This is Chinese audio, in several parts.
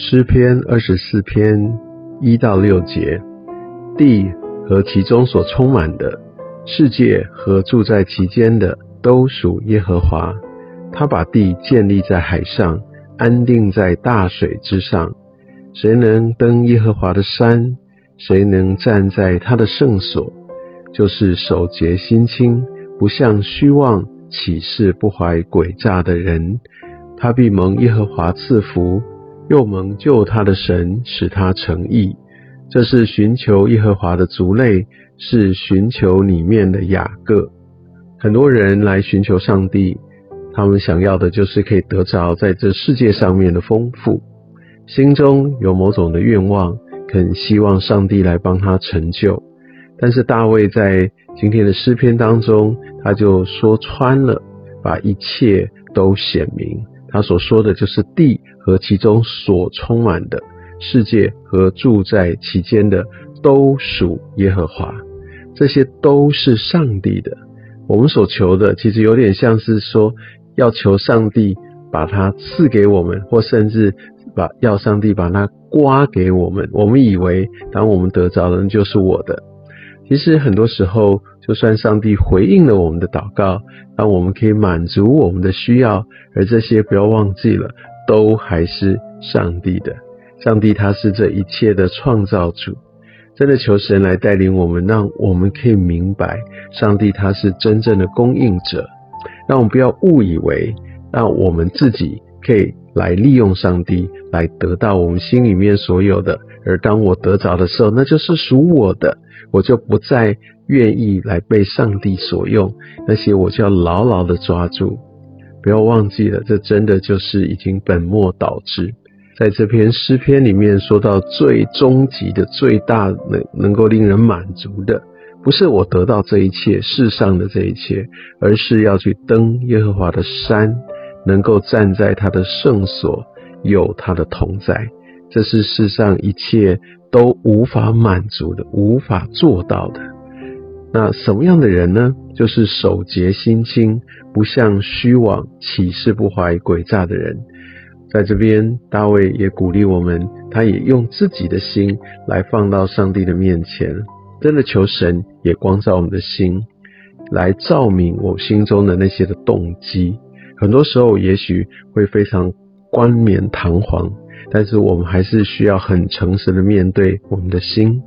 诗篇二十四篇一到六节，地和其中所充满的，世界和住在其间的，都属耶和华。他把地建立在海上，安定在大水之上。谁能登耶和华的山？谁能站在他的圣所？就是守节心清，不向虚妄起誓不怀诡诈的人。他必蒙耶和华赐福。又蒙救他的神使他成义，这是寻求耶和华的族类，是寻求里面的雅各。很多人来寻求上帝，他们想要的就是可以得着在这世界上面的丰富，心中有某种的愿望，肯希望上帝来帮他成就。但是大卫在今天的诗篇当中，他就说穿了，把一切都显明。他所说的就是地和其中所充满的世界和住在其间的都属耶和华，这些都是上帝的。我们所求的其实有点像是说要求上帝把它赐给我们，或甚至把要上帝把它刮给我们。我们以为当我们得着的就是我的，其实很多时候。就算上帝回应了我们的祷告，让我们可以满足我们的需要，而这些不要忘记了，都还是上帝的。上帝他是这一切的创造主，真的求神来带领我们，让我们可以明白，上帝他是真正的供应者。让我们不要误以为，让我们自己可以来利用上帝，来得到我们心里面所有的。而当我得着的时候，那就是属我的，我就不再。愿意来被上帝所用，那些我就要牢牢的抓住，不要忘记了，这真的就是已经本末倒置。在这篇诗篇里面说到最终极的、最大能能够令人满足的，不是我得到这一切世上的这一切，而是要去登耶和华的山，能够站在他的圣所，有他的同在。这是世上一切都无法满足的、无法做到的。那什么样的人呢？就是守节心清，不向虚妄起誓不怀诡诈的人。在这边，大卫也鼓励我们，他也用自己的心来放到上帝的面前，真的求神也光照我们的心，来照明我心中的那些的动机。很多时候，也许会非常冠冕堂皇，但是我们还是需要很诚实的面对我们的心。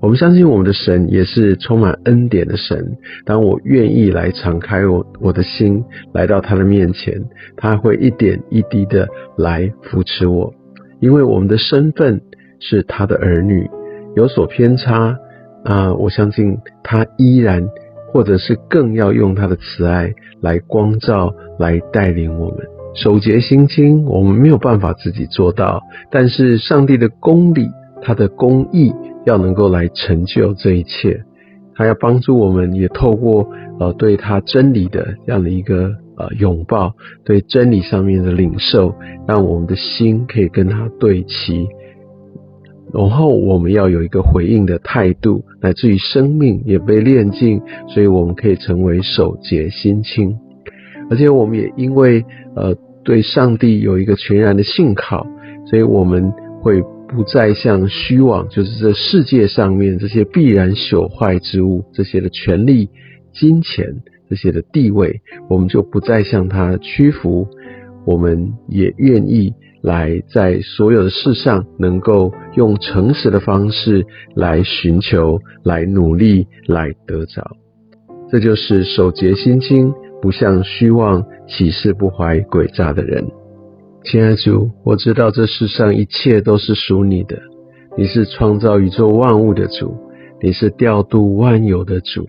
我们相信我们的神也是充满恩典的神。当我愿意来敞开我我的心，来到他的面前，他会一点一滴的来扶持我。因为我们的身份是他的儿女，有所偏差啊，我相信他依然，或者是更要用他的慈爱来光照，来带领我们。守节心清，我们没有办法自己做到，但是上帝的公理，他的公义。要能够来成就这一切，他要帮助我们，也透过呃对他真理的这样的一个呃拥抱，对真理上面的领受，让我们的心可以跟他对齐，然后我们要有一个回应的态度，乃至于生命也被炼净，所以我们可以成为守节心清，而且我们也因为呃对上帝有一个全然的信靠，所以我们会。不再像虚妄，就是这世界上面这些必然朽坏之物，这些的权利、金钱、这些的地位，我们就不再向他屈服。我们也愿意来在所有的事上，能够用诚实的方式来寻求、来努力、来得着。这就是守节心清，不像虚妄、起誓不怀诡诈的人。亲爱主，我知道这世上一切都是属你的。你是创造宇宙万物的主，你是调度万有的主。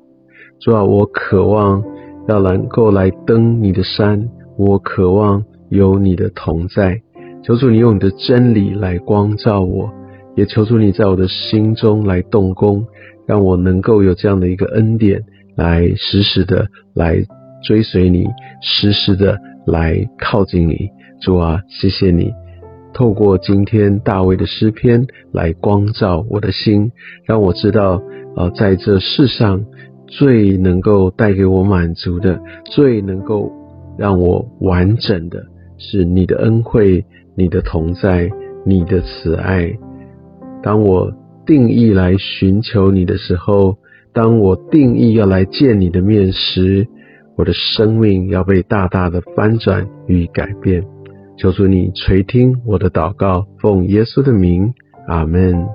主啊，我渴望要能够来登你的山，我渴望有你的同在。求主你用你的真理来光照我，也求主你在我的心中来动工，让我能够有这样的一个恩典，来时时的来追随你，时时的来靠近你。主啊，谢谢你透过今天大卫的诗篇来光照我的心，让我知道，呃，在这世上最能够带给我满足的，最能够让我完整的是你的恩惠、你的同在、你的慈爱。当我定义来寻求你的时候，当我定义要来见你的面时，我的生命要被大大的翻转与改变。求主你垂听我的祷告，奉耶稣的名，阿门。